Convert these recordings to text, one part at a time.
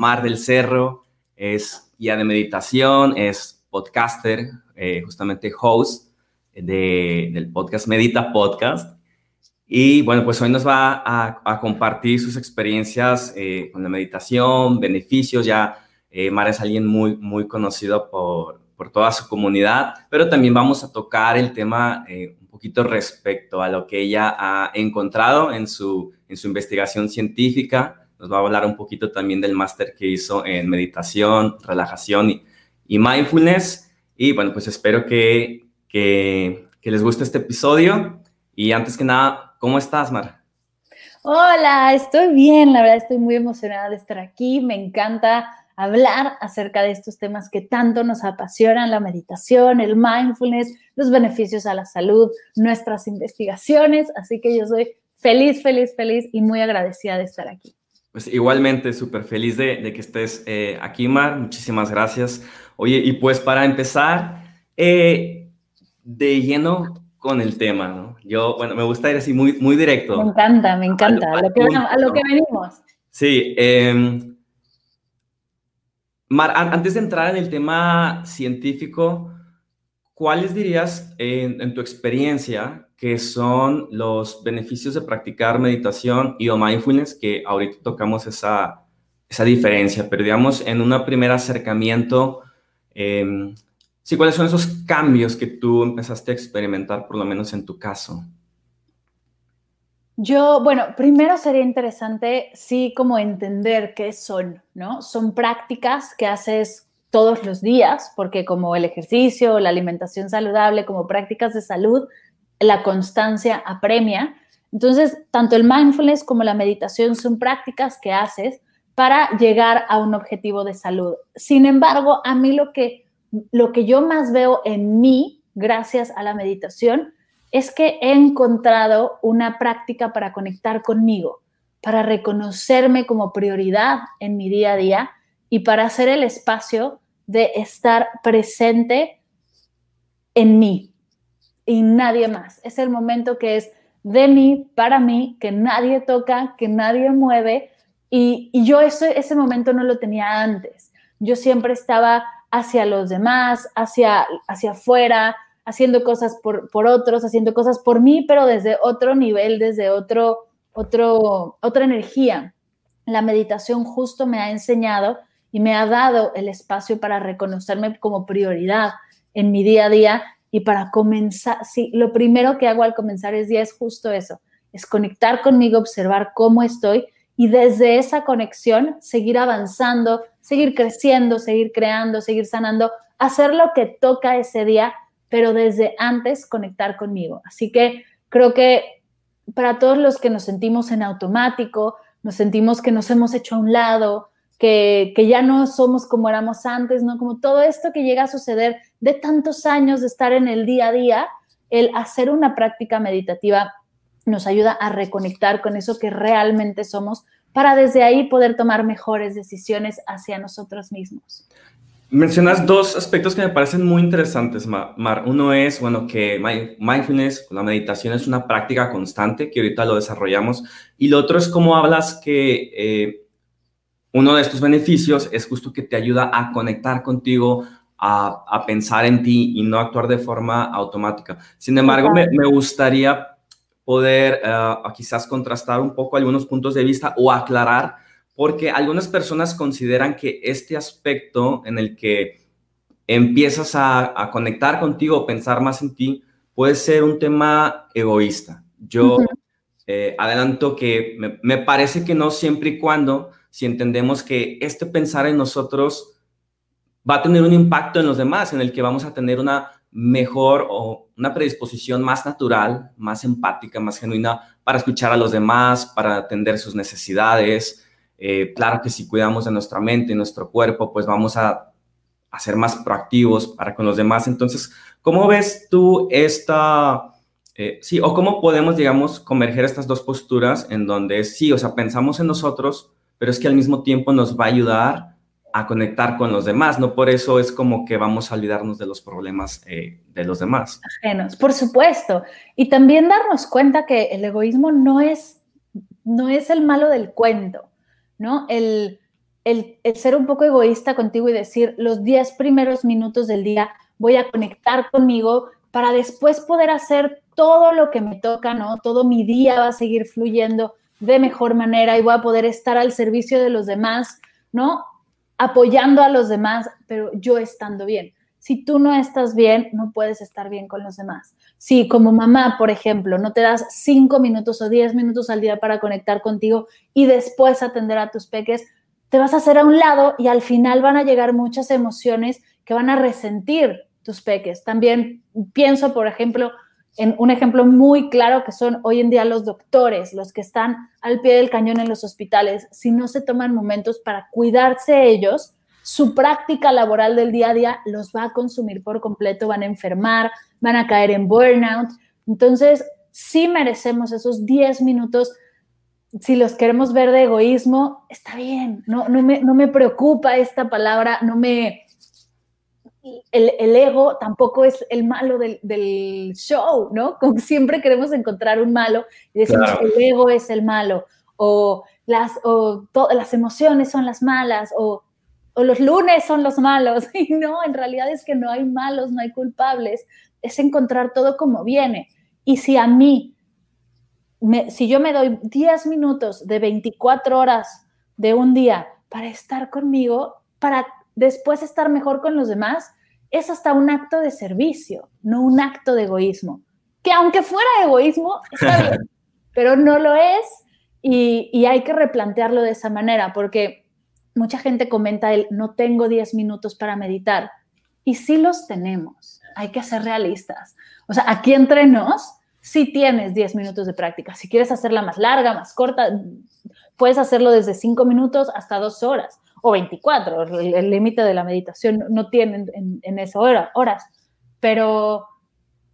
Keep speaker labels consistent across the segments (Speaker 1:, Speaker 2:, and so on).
Speaker 1: Mar del Cerro, es guía de meditación, es podcaster, eh, justamente host del podcast Medita Podcast. Y bueno, pues hoy nos va a, compartir sus experiencias eh, con la meditación, beneficios. Ya eh, Mar es alguien muy, muy conocido por, por, toda su comunidad, pero también vamos a tocar el tema un poquito respecto a lo que ella ha encontrado en su, en su investigación científica nos va a hablar un poquito también del máster que hizo en meditación, relajación y, mindfulness. Y bueno, pues espero que, que, que les guste este episodio. Y antes que nada, ¿cómo estás, Mar?
Speaker 2: Hola, estoy bien, la verdad estoy muy emocionada de estar aquí. Me encanta hablar acerca de estos temas que tanto nos apasionan, la meditación, el mindfulness, los beneficios a la salud, nuestras investigaciones. Así que yo soy feliz, feliz, feliz y muy agradecida de estar aquí.
Speaker 1: Pues igualmente, súper feliz de, que estés eh, aquí, Mar. Muchísimas gracias. Oye, y pues para empezar, eh, de lleno con el tema, ¿no? Yo, bueno, me gusta ir así muy, muy directo.
Speaker 2: Me encanta, me encanta, a lo, que, venimos.
Speaker 1: Sí. Em, Mar, antes de entrar en el tema científico, ¿cuáles dirías en tu experiencia que son los beneficios de practicar meditación y o mindfulness, que ahorita tocamos esa, esa diferencia, pero digamos, en un primer acercamiento, eh, sí, ¿cuáles son esos cambios que tú empezaste a experimentar, por lo menos en tu caso?
Speaker 2: Yo, bueno, primero sería interesante, sí, como entender qué son, ¿no? Son prácticas que haces todos los días, porque como el ejercicio, la alimentación saludable, como prácticas de salud, la constancia apremia. Entonces, tanto el mindfulness como la meditación son prácticas que haces para llegar a un objetivo de salud. Sin embargo, a mí lo que, lo que yo más veo en mí, gracias a la meditación, es que he encontrado una práctica para conectar conmigo, para reconocerme como prioridad en mi día a día y para hacer el espacio de estar presente en mí, y nadie más. Es el momento que es de mí, para mí, que nadie toca, que nadie mueve. Y, yo ese, ese momento no lo tenía antes. Yo siempre estaba hacia los demás, hacia, hacia afuera, haciendo cosas por, por otros, haciendo cosas por mí, pero desde otro nivel, desde otro, otro, otra energía. La meditación justo me ha enseñado y me ha dado el espacio para reconocerme como prioridad en mi día a día y para comenzar, sí, lo primero que hago al comenzar el día es justo eso, es conectar conmigo, observar cómo estoy y desde esa conexión seguir avanzando, seguir creciendo, seguir creando, seguir sanando, hacer lo que toca ese día, pero desde antes conectar conmigo. Así que creo que para todos los que nos sentimos en automático, nos sentimos que nos hemos hecho a un lado, que, ya no somos como éramos antes, ¿no? Como todo esto que llega a suceder de tantos años de estar en el día a día, el hacer una práctica meditativa nos ayuda a reconectar con eso que realmente somos para desde ahí poder tomar mejores decisiones hacia nosotros mismos.
Speaker 1: Mencionas dos aspectos que me parecen muy interesantes, Mar. Uno es, bueno, que mindfulness, la meditación es una práctica constante, que ahorita lo desarrollamos. Y lo otro es cómo hablas que eh, uno de estos beneficios es justo que te ayuda a conectar contigo, a, pensar en ti y no actuar de forma automática. Sin embargo, me, gustaría poder eh, quizás contrastar un poco algunos puntos de vista o aclarar, porque algunas personas consideran que este aspecto en el que empiezas a, conectar contigo, pensar más en ti, puede ser un tema egoísta. Yo eh, adelanto que me, me parece que no siempre y cuando si entendemos que este pensar en nosotros va a tener un impacto en los demás, en el que vamos a tener una mejor o una predisposición más natural, más empática, más genuina para escuchar a los demás, para atender sus necesidades. Eh, claro que si cuidamos de nuestra mente y nuestro cuerpo, pues vamos a, a, ser más proactivos para con los demás. Entonces, ¿cómo ves tú esta, eh, sí, o cómo podemos, digamos, converger estas dos posturas en donde sí, o sea, pensamos en nosotros, pero es que al mismo tiempo nos va a ayudar a conectar con los demás, ¿no? Por eso es como que vamos a olvidarnos de los problemas eh, de los demás.
Speaker 2: Por supuesto. Y también darnos cuenta que el egoísmo no es, no es el malo del cuento, ¿no? El, el, ser un poco egoísta contigo y decir, los 10 primeros minutos del día voy a conectar conmigo para después poder hacer todo lo que me toca, ¿no? Todo mi día va a seguir fluyendo de mejor manera y voy a poder estar al servicio de los demás, ¿no? Apoyando a los demás, pero yo estando bien. Si tú no estás bien, no puedes estar bien con los demás. Si como mamá, por ejemplo, no te das cinco minutos o diez minutos al día para conectar contigo y después atender a tus peques, te vas a hacer a un lado y al final van a llegar muchas emociones que van a resentir tus peques. También pienso, por ejemplo, un ejemplo muy claro que son hoy en día los doctores, los que están al pie del cañón en los hospitales. Si no se toman momentos para cuidarse ellos, su práctica laboral del día a día los va a consumir por completo, van a enfermar, van a caer en burnout. Entonces, sí merecemos esos 10 minutos. Si los queremos ver de egoísmo, está bien, no, no, me, no me preocupa esta palabra, no me... El, el ego tampoco es el malo del, del, show, ¿no? Como siempre queremos encontrar un malo y decimos que el ego es el malo, o las, o las emociones son las malas, o o los lunes son los malos. Y no, en realidad es que no hay malos, no hay culpables. Es encontrar todo como viene. Y si a mí, si yo me doy 10 minutos de 24 horas de un día para estar conmigo, para después estar mejor con los demás, es hasta un acto de servicio, no un acto de egoísmo. Que aunque fuera egoísmo, está bien, pero no lo es y, y hay que replantearlo de esa manera, porque mucha gente comenta el no tengo 10 minutos para meditar. Y sí los tenemos, hay que ser realistas. O sea, aquí entre nos, sí tienes 10 minutos de práctica. Si quieres hacerla más larga, más corta, puedes hacerlo desde 5 minutos hasta 2 horas o 24. El límite de la meditación no tiene en, en esa hora, horas, pero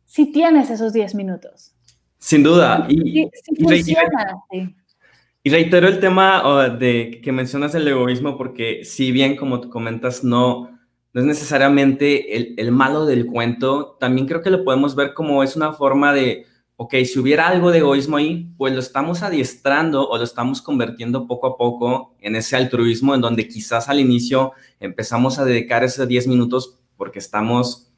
Speaker 2: sí tienes esos 10 minutos.
Speaker 1: Sin duda. Y, funciona. Y reitero el tema de que mencionas el egoísmo porque si bien como tú comentas no, no es necesariamente el, el, malo del cuento, también creo que lo podemos ver como es una forma de, ok, si hubiera algo de egoísmo ahí, pues lo estamos adiestrando o lo estamos convirtiendo poco a poco en ese altruismo en donde quizás al inicio empezamos a dedicar esos 10 minutos porque estamos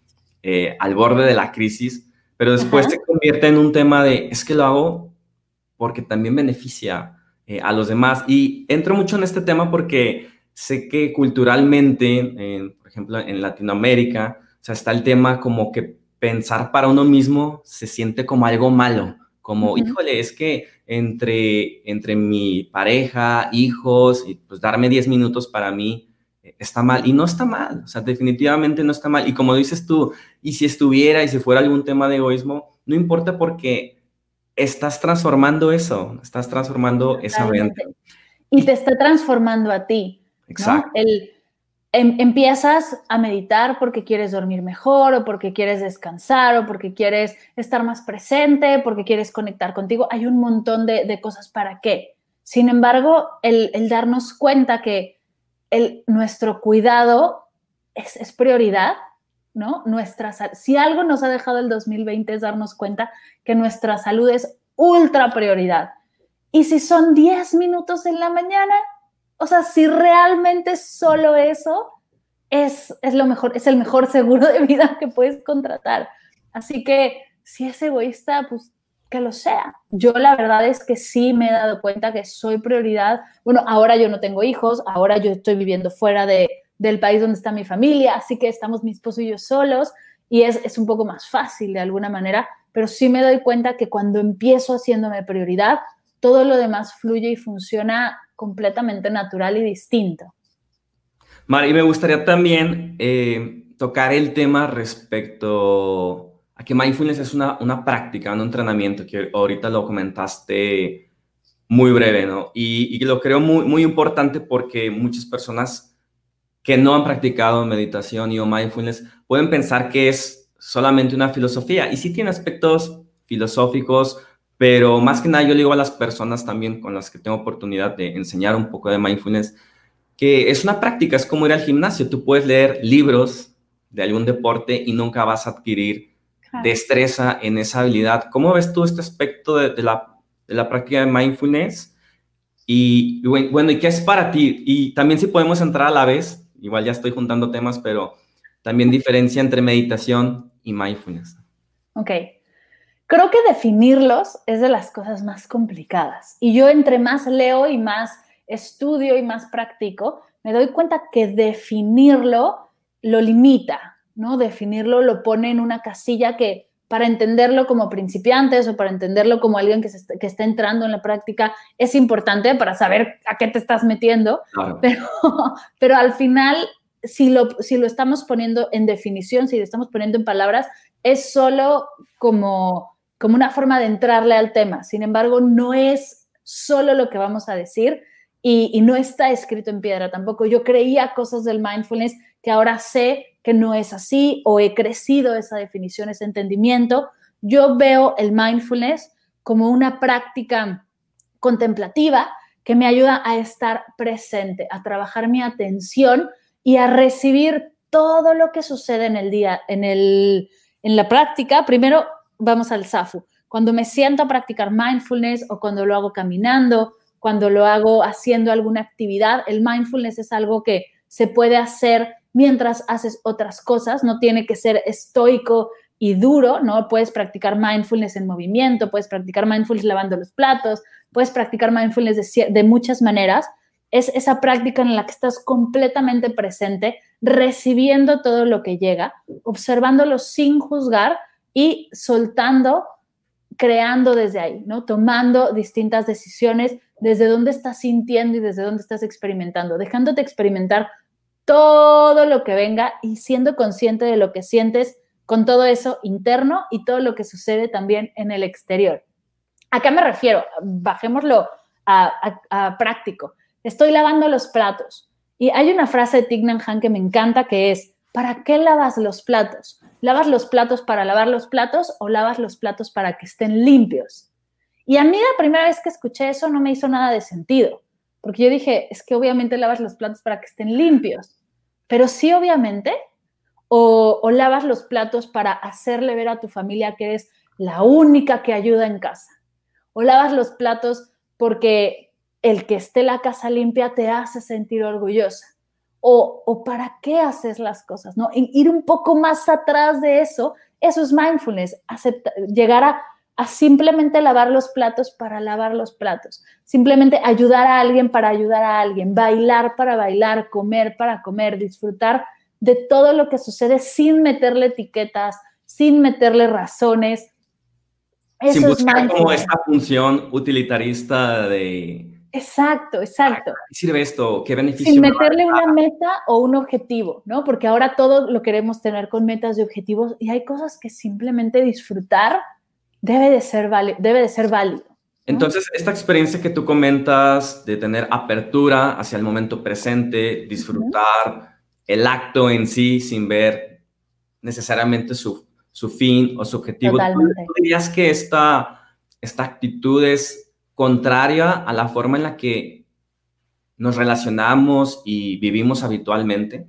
Speaker 1: eh, al borde de la crisis, pero después se convierte en un tema de, es que lo hago porque también beneficia eh, a los demás. Y entro mucho en este tema porque sé que culturalmente, por ejemplo, en Latinoamérica, o sea, está el tema como que pensar para uno mismo se siente como algo malo, como, híjole, es que entre, entre mi pareja, hijos, y pues darme 10 minutos para mí eh, está mal. Y no está mal, o sea, definitivamente no está mal. Y como dices tú, y si estuviera y si fuera algún tema de egoísmo, no importa porque estás transformando eso, estás transformando esa mente.
Speaker 2: Y te está transformando a ti. Exacto. El, em, empiezas a meditar porque quieres dormir mejor o porque quieres descansar o porque quieres estar más presente, porque quieres conectar contigo. Hay un montón de, cosas para qué. Sin embargo, el, darnos cuenta que el, nuestro cuidado es, es prioridad, ¿no? Nuestra, si algo nos ha dejado el 2020 es darnos cuenta que nuestra salud es ultra prioridad. Y si son 10 minutos en la mañana, o sea, si realmente solo eso es, es lo mejor, es el mejor seguro de vida que puedes contratar. Así que si es egoísta, pues que lo sea. Yo la verdad es que sí me he dado cuenta que soy prioridad. Bueno, ahora yo no tengo hijos, ahora yo estoy viviendo fuera de, del país donde está mi familia, así que estamos mi esposo y yo solos y es, es un poco más fácil de alguna manera, pero sí me doy cuenta que cuando empiezo haciéndome prioridad, todo lo demás fluye y funciona completamente natural y distinto.
Speaker 1: Mari, me gustaría también eh, tocar el tema respecto a que mindfulness es una, una práctica, un entrenamiento, que ahorita lo comentaste muy breve, ¿no? Y, y lo creo muy, muy importante porque muchas personas que no han practicado meditación y o mindfulness pueden pensar que es solamente una filosofía. Y sí tiene aspectos filosóficos, pero más que nada yo le digo a las personas también con las que tengo oportunidad de enseñar un poco de mindfulness, que es una práctica, es como ir al gimnasio. Tú puedes leer libros de algún deporte y nunca vas a adquirir destreza en esa habilidad. ¿Cómo ves tú este aspecto de, la, de la práctica de mindfulness? Y bueno, ¿y qué es para ti? Y también si podemos entrar a la vez, igual ya estoy juntando temas, pero también diferencia entre meditación y mindfulness.
Speaker 2: Ok. Creo que definirlos es de las cosas más complicadas. Y yo entre más leo y más estudio y más practico, me doy cuenta que definirlo lo limita, ¿no? Definirlo lo pone en una casilla que para entenderlo como principiantes o para entenderlo como alguien que, que está entrando en la práctica es importante para saber a qué te estás metiendo, pero, pero al final, si lo, si lo estamos poniendo en definición, si lo estamos poniendo en palabras, es solo como, como una forma de entrarle al tema. Sin embargo, no es solo lo que vamos a decir y, no está escrito en piedra tampoco. Yo creía cosas del mindfulness que ahora sé que no es así o he crecido esa definición, ese entendimiento. Yo veo el mindfulness como una práctica contemplativa que me ayuda a estar presente, a trabajar mi atención y a recibir todo lo que sucede en el día, en, el, en la práctica. Primero vamos al SAFU. Cuando me siento a practicar mindfulness o cuando lo hago caminando, cuando lo hago haciendo alguna actividad, el mindfulness es algo que se puede hacer mientras haces otras cosas, no tiene que ser estoico y duro, ¿no? Puedes practicar mindfulness en movimiento, puedes practicar mindfulness lavando los platos, puedes practicar mindfulness de, muchas maneras. Es esa práctica en la que estás completamente presente, recibiendo todo lo que llega, observándolo sin juzgar y soltando, creando desde ahí, ¿no? Tomando distintas decisiones desde dónde estás sintiendo y desde dónde estás experimentando, dejándote experimentar todo lo que venga y siendo consciente de lo que sientes con todo eso interno y todo lo que sucede también en el exterior. ¿A qué me refiero? Bajémoslo a, práctico. Estoy lavando los platos y hay una frase de Tignan Han que me encanta que es, ¿para qué lavas los platos? ¿Lavas los platos para lavar los platos o lavas los platos para que estén limpios? Y a mí la primera vez que escuché eso no me hizo nada de sentido, porque yo dije, es que obviamente lavas los platos para que estén limpios. Pero sí, obviamente, o, lavas los platos para hacerle ver a tu familia que eres la única que ayuda en casa. O lavas los platos porque el que esté la casa limpia te hace sentir orgullosa. O, o, para qué haces las cosas, ¿no? ir un poco más atrás de eso, eso es mindfulness, llegar a, a, simplemente lavar los platos para lavar los platos, simplemente ayudar a alguien para ayudar a alguien, bailar para bailar, comer para comer, disfrutar de todo lo que sucede sin meterle etiquetas, sin meterle razones.
Speaker 1: Eso sin buscar como esta función utilitarista de...
Speaker 2: Exacto, exacto.
Speaker 1: ¿Qué sirve esto? ¿Qué beneficio?
Speaker 2: Sin meterle una meta o un objetivo, ¿no? Porque ahora todo lo queremos tener con metas y objetivos y hay cosas que simplemente disfrutar debe de ser, debe de ser válido.
Speaker 1: Entonces, esta experiencia que tú comentas de tener apertura hacia el momento presente, disfrutar el acto en sí sin ver necesariamente su, su fin o su objetivo, ¿tú dirías que esta, esta actitud es contraria a la forma en la que nos relacionamos y vivimos habitualmente?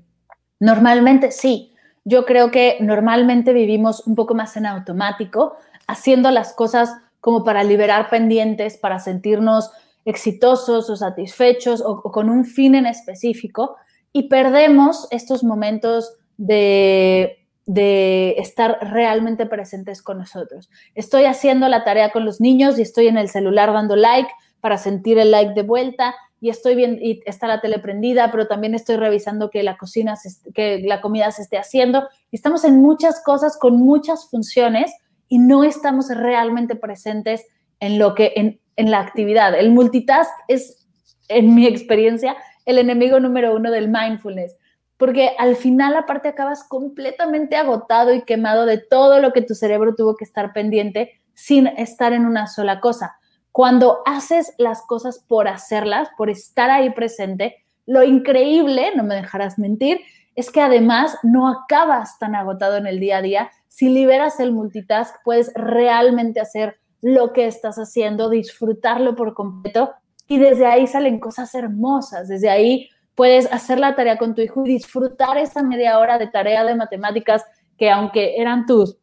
Speaker 2: Normalmente sí. Yo creo que normalmente vivimos un poco más en automático, haciendo las cosas como para liberar pendientes, para sentirnos exitosos o satisfechos o, con un fin en específico y perdemos estos momentos de, de estar realmente presentes con nosotros. Estoy haciendo la tarea con los niños y estoy en el celular dando like para sentir el like de vuelta y estoy bien y está la tele prendida, pero también estoy revisando que la cocina que la comida se esté haciendo. estamos en muchas cosas con muchas funciones y no estamos realmente presentes en lo que, en, en la actividad. El multitask es, en mi experiencia, el enemigo número uno del mindfulness, porque al final aparte acabas completamente agotado y quemado de todo lo que tu cerebro tuvo que estar pendiente sin estar en una sola cosa. Cuando haces las cosas por hacerlas, por estar ahí presente, lo increíble, no me dejarás mentir, es que además no acabas tan agotado en el día a día, si liberas el multitask, puedes realmente hacer lo que estás haciendo, disfrutarlo por completo y desde ahí salen cosas hermosas, desde ahí puedes hacer la tarea con tu hijo y disfrutar esa media hora de tarea de matemáticas que aunque eran tus,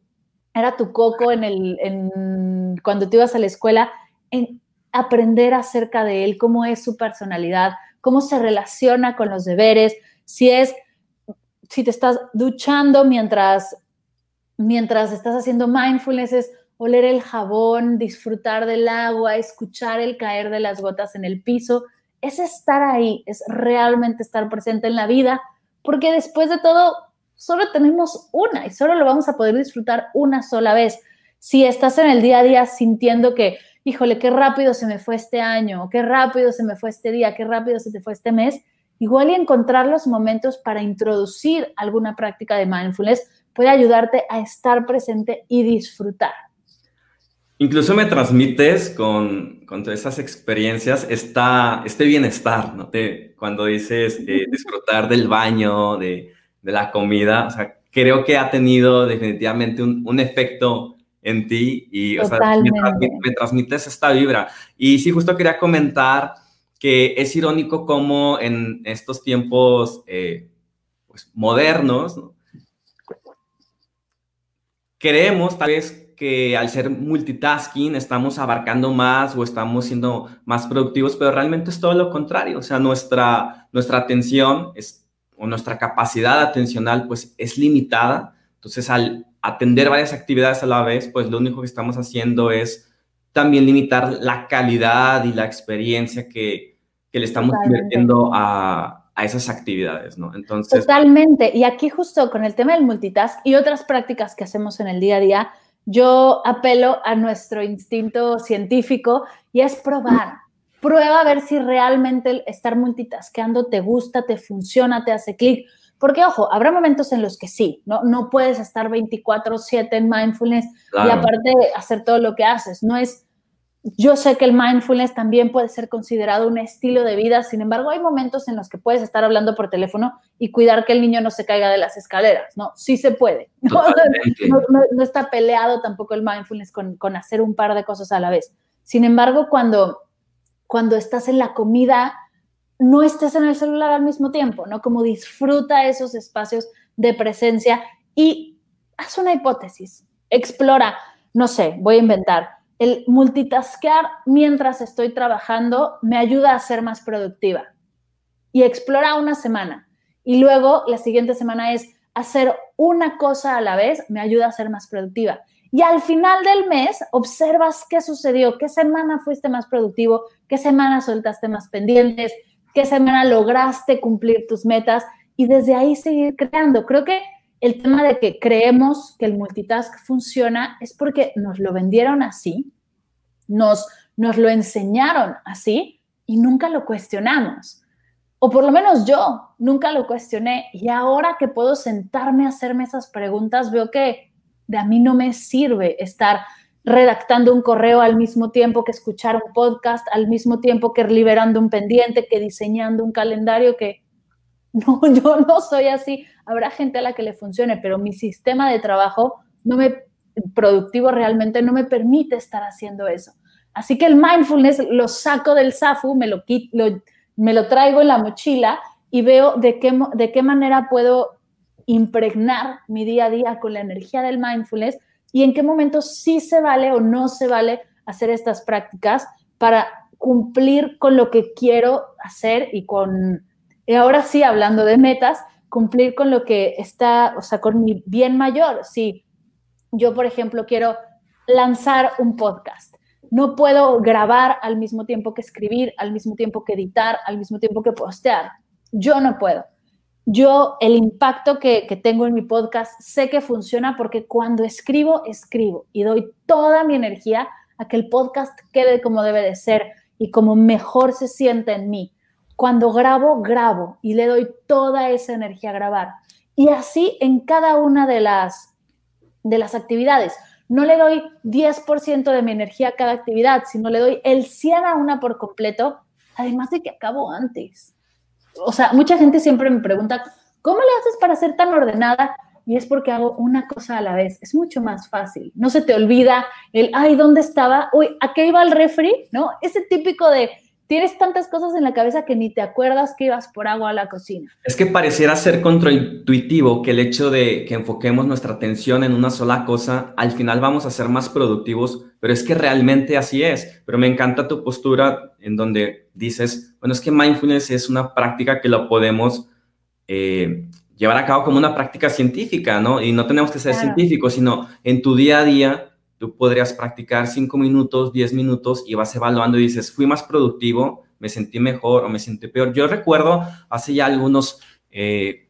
Speaker 2: era tu coco en el, en, cuando te ibas a la escuela, en, aprender acerca de él, cómo es su personalidad, cómo se relaciona con los deberes, si es, si te estás duchando mientras, mientras estás haciendo mindfulness, es oler el jabón, disfrutar del agua, escuchar el caer de las gotas en el piso, es estar ahí, es realmente estar presente en la vida, porque después de todo, solo tenemos una y solo lo vamos a poder disfrutar una sola vez. Si estás en el día a día sintiendo que, híjole, qué rápido se me fue este año, qué rápido se me fue este día, qué rápido se te fue este mes, igual y encontrar los momentos para introducir alguna práctica de mindfulness puede ayudarte a estar presente y disfrutar.
Speaker 1: Incluso me transmites con, con todas esas experiencias esta, este bienestar, ¿no? Te, cuando dices disfrutar del baño, de, de, la comida, o sea, creo que ha tenido definitivamente un, un efecto en ti y o sea, me, transmites esta vibra. Y sí, justo quería comentar que es irónico cómo en estos tiempos eh, pues, modernos, ¿no? creemos tal vez que al ser multitasking estamos abarcando más o estamos siendo más productivos, pero realmente es todo lo contrario. O sea, nuestra, nuestra atención es, o nuestra capacidad atencional pues es limitada. Entonces, al atender varias actividades a la vez, pues lo único que estamos haciendo es también limitar la calidad y la experiencia que, que le estamos invirtiendo a, a esas actividades, ¿no?
Speaker 2: Entonces... Totalmente. Y aquí justo con el tema del multitask y otras prácticas que hacemos en el día a día, yo apelo a nuestro instinto científico y es probar. Prueba a ver si realmente estar multitasqueando te gusta, te funciona, te hace clic. Porque, ojo, habrá momentos en los que sí, no, no puedes estar 24/7 en mindfulness y aparte hacer todo lo que haces. No es yo sé que el mindfulness también puede ser considerado un estilo de vida, sin embargo, hay momentos en los que puedes estar hablando por teléfono y cuidar que el niño no se caiga de las escaleras, ¿no? Sí se puede. No, está peleado tampoco el mindfulness con, hacer un par de cosas a la vez. Sin embargo, cuando, cuando estás en la comida, no estés en el celular al mismo tiempo, ¿no? Como disfruta esos espacios de presencia y haz una hipótesis, explora, no sé, voy a inventar el multitaskear mientras estoy trabajando me ayuda a ser más productiva. Y explora una semana. Y luego la siguiente semana es hacer una cosa a la vez me ayuda a ser más productiva. Y al final del mes observas qué sucedió, qué semana fuiste más productivo, qué semana soltaste más pendientes, qué semana lograste cumplir tus metas y desde ahí seguir creando. Creo que el tema de que creemos que el multitask funciona es porque nos lo vendieron así, nos, nos lo enseñaron así y nunca lo cuestionamos. O por lo menos yo nunca lo cuestioné y ahora que puedo sentarme a hacerme esas preguntas, veo que de a mí no me sirve estar redactando un correo al mismo tiempo que escuchar un podcast, al mismo tiempo que liberando un pendiente, que diseñando un calendario, que no, yo no soy así habrá gente a la que le funcione, pero mi sistema de trabajo no me productivo realmente no me permite estar haciendo eso. Así que el mindfulness lo saco del SAFU, me lo, me lo traigo en la mochila y veo de qué, de qué manera puedo impregnar mi día a día con la energía del mindfulness y en qué momento sí se vale o no se vale hacer estas prácticas para cumplir con lo que quiero hacer y con, y ahora sí, hablando de metas, cumplir con lo que está, o sea, con mi bien mayor. Si yo, por ejemplo, quiero lanzar un podcast, no puedo grabar al mismo tiempo que escribir, al mismo tiempo que editar, al mismo tiempo que postear. Yo no puedo. Yo el impacto que, que tengo en mi podcast sé que funciona porque cuando escribo, escribo y doy toda mi energía a que el podcast quede como debe de ser y como mejor se siente en mí. Cuando grabo, grabo y le doy toda esa energía a grabar. Y así en cada una de las, de las actividades. No le doy 10% de mi energía a cada actividad, sino le doy el 100 a una por completo, además de que acabo antes. O sea, mucha gente siempre me pregunta, ¿cómo le haces para ser tan ordenada? Y es porque hago una cosa a la vez. Es mucho más fácil. No se te olvida el, ay, ¿dónde estaba? Uy, ¿a qué iba el refri? ¿No? Ese típico de, tienes tantas cosas en la cabeza que ni te acuerdas que ibas por agua a la cocina.
Speaker 1: Es que pareciera ser contraintuitivo que el hecho de que enfoquemos nuestra atención en una sola cosa, al final vamos a ser más productivos, pero es que realmente así es. Pero me encanta tu postura en donde dices, bueno, es que mindfulness es una práctica que lo podemos eh, llevar a cabo como una práctica científica, ¿no? Y no tenemos que ser científicos, sino en tu día a día tú podrías practicar cinco minutos, diez minutos y vas evaluando y dices, fui más productivo, me sentí mejor o me sentí peor. Yo recuerdo hace ya algunos eh,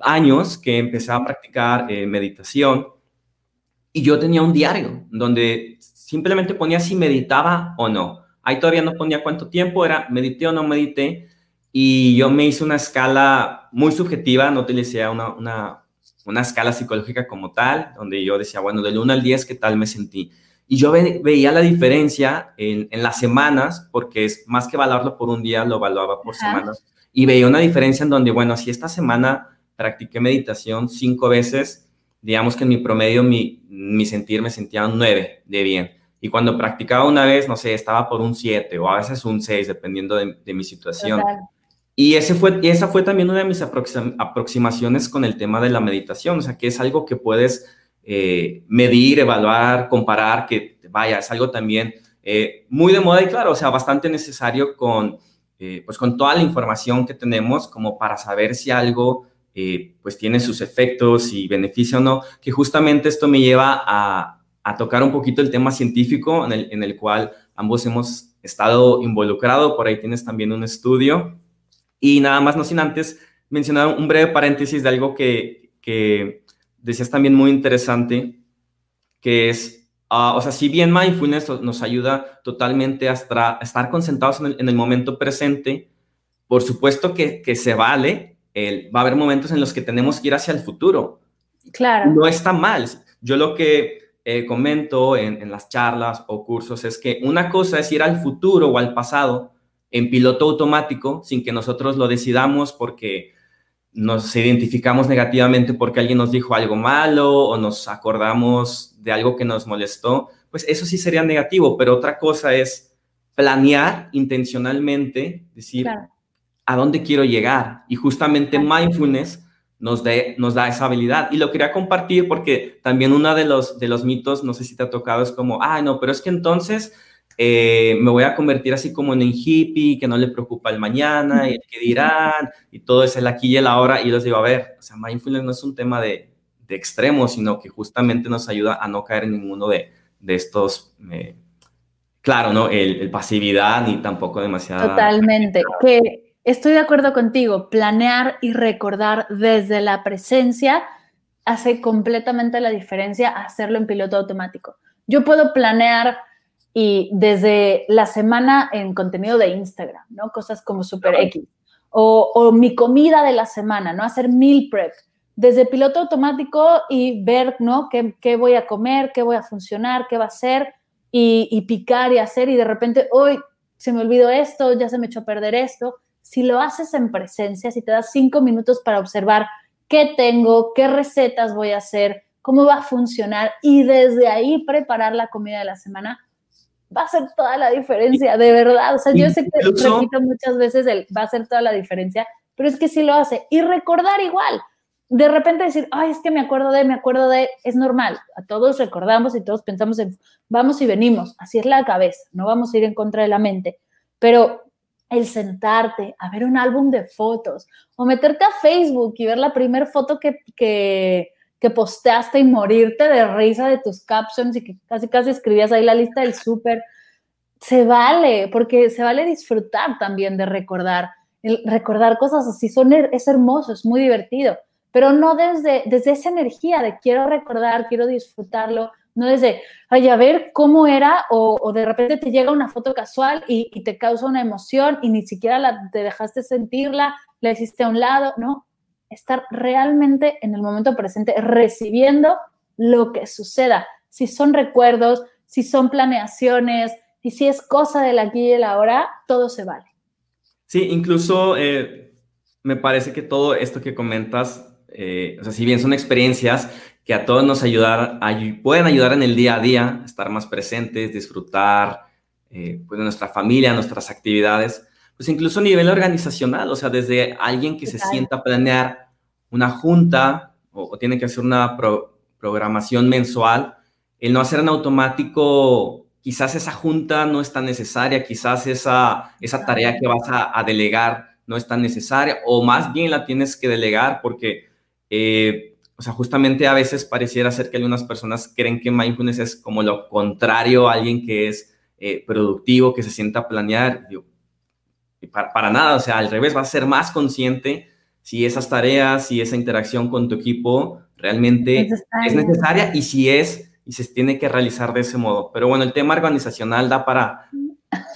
Speaker 1: años que empecé a practicar eh, meditación y yo tenía un diario donde simplemente ponía si meditaba o no. Ahí todavía no ponía cuánto tiempo era, medité o no medité. Y yo me hice una escala muy subjetiva, no utilicé una, una una escala psicológica como tal, donde yo decía, bueno, del 1 al 10, ¿qué tal me sentí? Y yo veía la diferencia en, las semanas, porque es más que evaluarlo por un día, lo evaluaba por semanas. Y veía una diferencia en donde, bueno, si esta semana practiqué meditación cinco veces, digamos que en mi promedio mi, mi sentir me sentía un 9 de bien. Y cuando practicaba una vez, no sé, estaba por un 7 o a veces un 6, dependiendo de, de mi situación. Y ese fue, esa fue también una de mis aproximaciones con el tema de la meditación, o sea, que es algo que puedes eh, medir, evaluar, comparar, que vaya, es algo también eh, muy de moda y claro, o sea, bastante necesario con, eh, pues con toda la información que tenemos como para saber si algo pues tiene sus efectos y beneficia o no, que justamente esto me lleva a, tocar un poquito el tema científico en el, en el cual ambos hemos estado involucrados, por ahí tienes también un estudio y nada más, no sin antes mencionar un breve paréntesis de algo que, que decías también muy interesante, que es, ah, o sea, si bien mindfulness nos ayuda totalmente a estar, concentrados en el, momento presente, por supuesto que, que se vale, el, va a haber momentos en los que tenemos que ir hacia el futuro.
Speaker 2: Claro.
Speaker 1: No está mal. Yo lo que eh, comento en, en las charlas o cursos es que una cosa es ir al futuro o al pasado, en piloto automático sin que nosotros lo decidamos porque nos identificamos negativamente porque alguien nos dijo algo malo o nos acordamos de algo que nos molestó, pues eso sí sería negativo, pero otra cosa es planear intencionalmente, decir, ¿a dónde quiero llegar? Y justamente mindfulness nos, nos da esa habilidad. Y lo quería compartir porque también uno de los, de los mitos, no sé si te ha tocado, es como, ah, no, pero es que entonces eh, me voy a convertir así como en un hippie, que no le preocupa el mañana y el que dirán, y todo es el aquí y el ahora, y les digo, a ver, o sea, mindfulness no es un tema de, de extremos, sino que justamente nos ayuda a no caer en ninguno de, de estos, eh, claro, ¿no? El, pasividad ni tampoco demasiado.
Speaker 2: Totalmente, que estoy de acuerdo contigo, planear y recordar desde la presencia hace completamente la diferencia hacerlo en piloto automático. Yo puedo planear y desde la semana en contenido de Instagram, ¿no? Cosas como Super X. O, mi comida de la semana, ¿no? Hacer meal prep. Desde piloto automático y ver, ¿no? ¿Qué, voy a comer? ¿Qué voy a funcionar? ¿Qué va a ser? Y, picar y hacer y de repente, hoy se me olvidó esto, ya se me echó a perder esto. Si lo haces en presencia, si te das cinco minutos para observar qué tengo, qué recetas voy a hacer, cómo va a funcionar y desde ahí preparar la comida de la semana, va a ser toda la diferencia, de verdad. O sea, yo sé que repito muchas veces el va a ser toda la diferencia, pero es que sí lo hace. Y recordar igual. De repente decir, ay, es que me acuerdo de, me acuerdo de, es normal. A todos recordamos y todos pensamos en, vamos y venimos. Así es la cabeza, no vamos a ir en contra de la mente. Pero el sentarte a ver un álbum de fotos o meterte a Facebook y ver la primera foto que, que, que posteaste y morirte de risa de tus captions y que casi casi escribías ahí la lista del súper. Se vale, porque se vale disfrutar también de recordar. El recordar cosas así son, es hermoso, es muy divertido, pero no desde, desde esa energía de quiero recordar, quiero disfrutarlo, no desde, ay, a ver cómo era, o, de repente te llega una foto casual y, y, te causa una emoción y ni siquiera la, te dejaste sentirla, la hiciste a un lado, ¿no? Estar realmente en el momento presente, recibiendo lo que suceda. Si son recuerdos, si son planeaciones, y si es cosa del aquí y el ahora, todo se vale.
Speaker 1: Sí, incluso eh, me parece que todo esto que comentas, eh, o sea, si bien son experiencias que a todos nos ayudar, pueden ayudar en el día a día, estar más presentes, disfrutar, eh, pues de nuestra familia, nuestras actividades, pues incluso a nivel organizacional, o sea, desde alguien que se sienta a planear una junta o, tiene que hacer una programación mensual, el no hacer en automático, quizás esa junta no es tan necesaria, quizás esa, esa tarea que vas a, delegar no es tan necesaria, o más bien la tienes que delegar porque, eh, o sea, justamente a veces pareciera ser que algunas personas creen que mindfulness es como lo contrario a alguien que es eh, productivo, que se sienta a planear. Para, para, nada, o sea, al revés, vas a ser más consciente si esas tareas, si esa interacción con tu equipo realmente es necesaria y si es y se tiene que realizar de ese modo. Pero bueno, el tema organizacional da para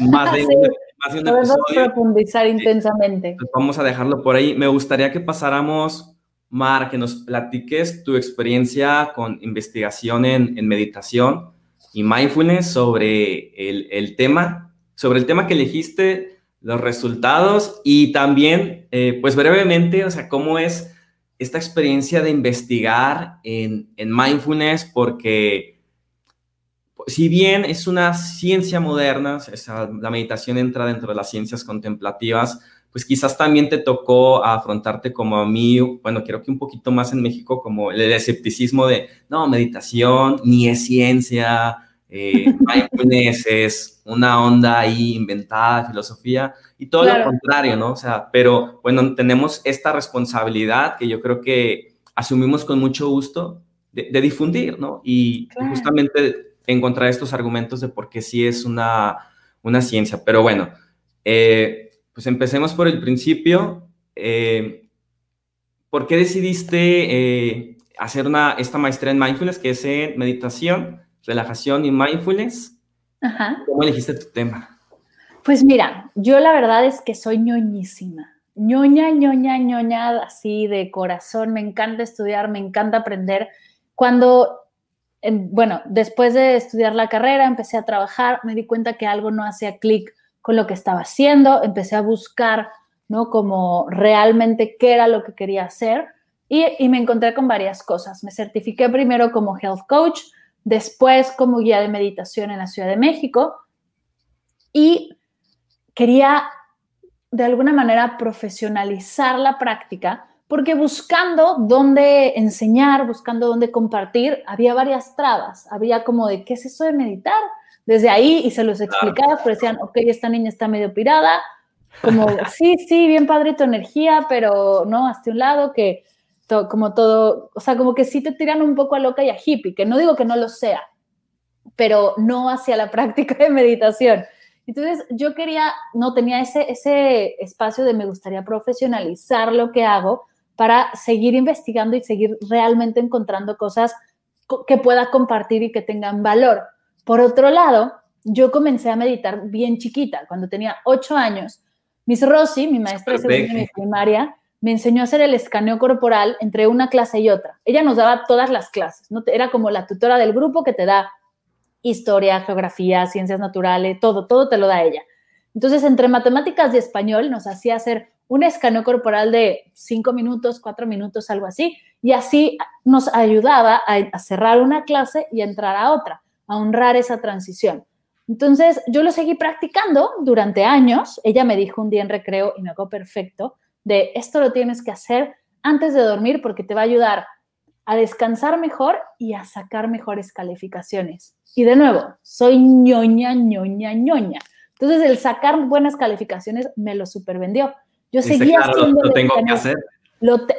Speaker 1: más de,
Speaker 2: un, episodio. profundizar intensamente.
Speaker 1: vamos a dejarlo por ahí. Me gustaría que pasáramos, Mar, que nos platiques tu experiencia con investigación en, en meditación y mindfulness sobre el, el, tema, sobre el tema que elegiste, los resultados y también, eh, pues brevemente, o sea, cómo es esta experiencia de investigar en, en mindfulness, porque si bien es una ciencia moderna, la meditación entra dentro de las ciencias contemplativas, pues quizás también te tocó afrontarte como a mí, bueno, creo que un poquito más en México, como el escepticismo de, no, meditación, ni es ciencia, eh, mindfulness es una onda ahí inventada, filosofía, y todo lo contrario, ¿no? O sea, pero bueno, tenemos esta responsabilidad que yo creo que asumimos con mucho gusto de, difundir, ¿no? Y, justamente encontrar estos argumentos de por qué sí es una, una ciencia. Pero bueno, eh, pues empecemos por el principio. Eh, ¿Por qué decidiste hacer una, esta maestría en mindfulness, que es en meditación? Relajación y mindfulness. ¿Cómo elegiste tu tema?
Speaker 2: Pues mira, yo la verdad es que soy ñoñísima. ñoña, ñoña, ñoña, así de corazón. Me encanta estudiar, me encanta aprender. Cuando, bueno, después de estudiar la carrera, empecé a trabajar, me di cuenta que algo no hacía clic con lo que estaba haciendo, empecé a buscar, ¿no? Como realmente qué era lo que quería hacer y, y me encontré con varias cosas. Me certifiqué primero como health coach, después como guía de meditación en la Ciudad de México y quería de alguna manera profesionalizar la práctica porque buscando dónde enseñar, buscando dónde compartir, había varias trabas. Había como de, ¿qué es eso de meditar? Desde ahí, y se los explicaba, pero decían, ok, esta niña está medio pirada, como, sí, sí, bien padre tu energía, pero no, hasta un lado, que como todo, o sea, como que sí te tiran un poco a loca y a hippie, que no digo que no lo sea, pero no hacia la práctica de meditación. Entonces yo quería, no tenía ese, ese espacio de me gustaría profesionalizar lo que hago para seguir investigando y seguir realmente encontrando cosas que pueda compartir y que tengan valor. Por otro lado, yo comencé a meditar bien chiquita, cuando tenía ocho años. Miss Rossi, mi maestra de primaria, me enseñó a hacer el escaneo corporal entre una clase y otra. Ella nos daba todas las clases, ¿no? Era como la tutora del grupo que te da historia, geografía, ciencias naturales, todo, todo te lo da ella. Entonces, entre matemáticas y español nos hacía hacer un escaneo corporal de cinco minutos, cuatro minutos, algo así, y así nos ayudaba a, cerrar una clase y entrar a otra, a honrar esa transición. Entonces, yo lo seguí practicando durante años. Ella me dijo un día en recreo, y me hago perfecto, de esto lo tienes que hacer antes de dormir porque te va a ayudar a descansar mejor y a sacar mejores calificaciones. Y de nuevo, soy ñoña, ñoña, ñoña. Entonces, el sacar buenas calificaciones me lo supervendió. Yo seguía haciendo
Speaker 1: lo, tengo que hacer.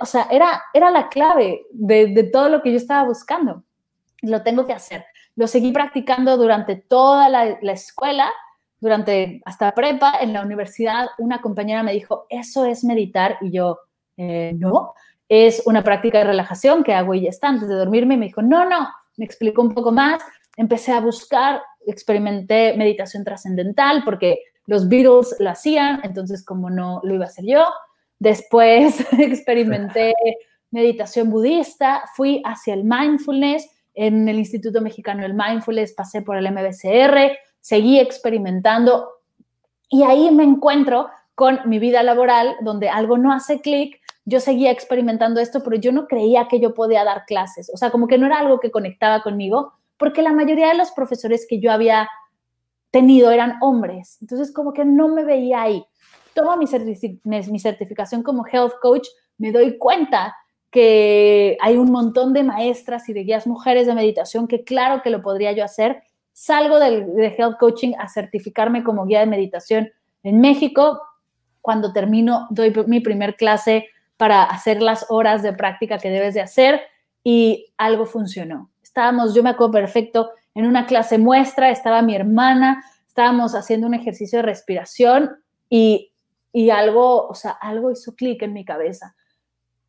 Speaker 2: o sea, era, era la clave de, de todo lo que yo estaba buscando. Lo tengo que hacer. Lo seguí practicando durante toda la, la escuela durante hasta prepa, en la universidad, una compañera me dijo, eso es meditar, y yo, eh, no, es una práctica de relajación que hago y ya está, antes de dormirme, me dijo, no, no, me explicó un poco más, empecé a buscar, experimenté meditación trascendental, porque los Beatles lo hacían, entonces como no lo iba a hacer yo, después experimenté meditación budista, fui hacia el mindfulness, en el Instituto Mexicano del Mindfulness pasé por el MBCR, seguí experimentando y ahí me encuentro con mi vida laboral donde algo no hace clic. Yo seguía experimentando esto, pero yo no creía que yo podía dar clases. O sea, como que no era algo que conectaba conmigo, porque la mayoría de los profesores que yo había tenido eran hombres. Entonces, como que no me veía ahí. Tomo mi, mi certificación como health coach, me doy cuenta que hay un montón de maestras y de guías mujeres de meditación que claro que lo podría yo hacer. Salgo del, de health coaching a certificarme como guía de meditación en México. Cuando termino, doy mi primer clase para hacer las horas de práctica que debes de hacer y algo funcionó. Estábamos, yo me acuerdo perfecto, en una clase muestra, estaba mi hermana, estábamos haciendo un ejercicio de respiración y, y algo, o sea, algo hizo clic en mi cabeza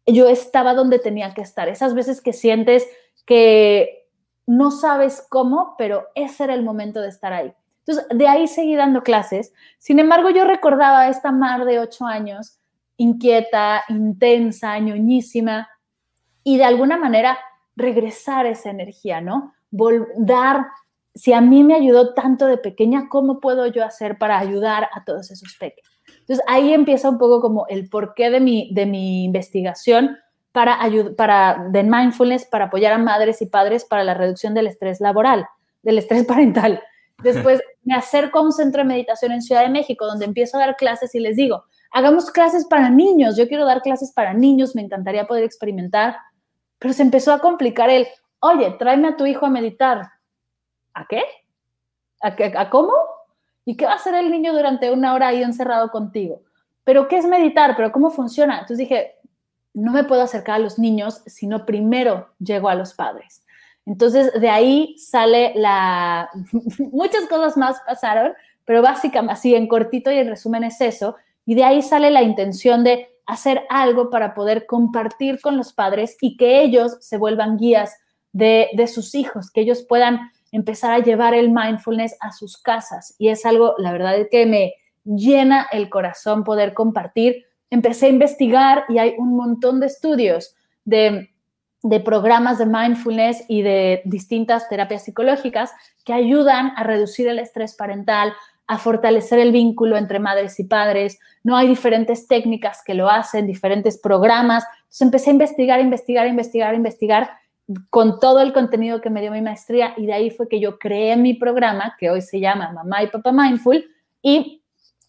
Speaker 2: yo estaba donde tenía que estar. Esas veces que sientes que no sabes cómo, pero ese era el momento de estar ahí. Entonces, de ahí seguí dando clases. Sin embargo, yo recordaba esta Mar de ocho años, inquieta, intensa, ñoñísima, y de alguna manera regresar esa energía, ¿no? dar, si a mí me ayudó tanto de pequeña, ¿cómo puedo yo hacer para ayudar a todos esos pequeños? Entonces ahí empieza un poco como el porqué de mi, de mi investigación para, para de mindfulness para apoyar a madres y padres para la reducción del estrés laboral, del estrés parental. Después me acerco a un centro de meditación en Ciudad de México donde empiezo a dar clases y les digo, hagamos clases para niños, yo quiero dar clases para niños, me encantaría poder experimentar, pero se empezó a complicar el, oye, tráeme a tu hijo a meditar. ¿A qué? ¿A, qué? ¿A cómo? ¿Y qué va a hacer el niño durante una hora ahí encerrado contigo? ¿Pero qué es meditar? ¿Pero cómo funciona? Entonces dije, no me puedo acercar a los niños, sino primero llego a los padres. Entonces de ahí sale la... Muchas cosas más pasaron, pero básicamente, así en cortito y en resumen es eso. Y de ahí sale la intención de hacer algo para poder compartir con los padres y que ellos se vuelvan guías de, de sus hijos, que ellos puedan empezar a llevar el mindfulness a sus casas. Y es algo, la verdad que me llena el corazón poder compartir. Empecé a investigar y hay un montón de estudios de, programas de mindfulness y de distintas terapias psicológicas que ayudan a reducir el estrés parental, a fortalecer el vínculo entre madres y padres. No hay diferentes técnicas que lo hacen, diferentes programas. Entonces empecé a investigar, investigar, investigar, investigar con todo el contenido que me dio mi maestría y de ahí fue que yo creé mi programa que hoy se llama Mamá y Papá Mindful y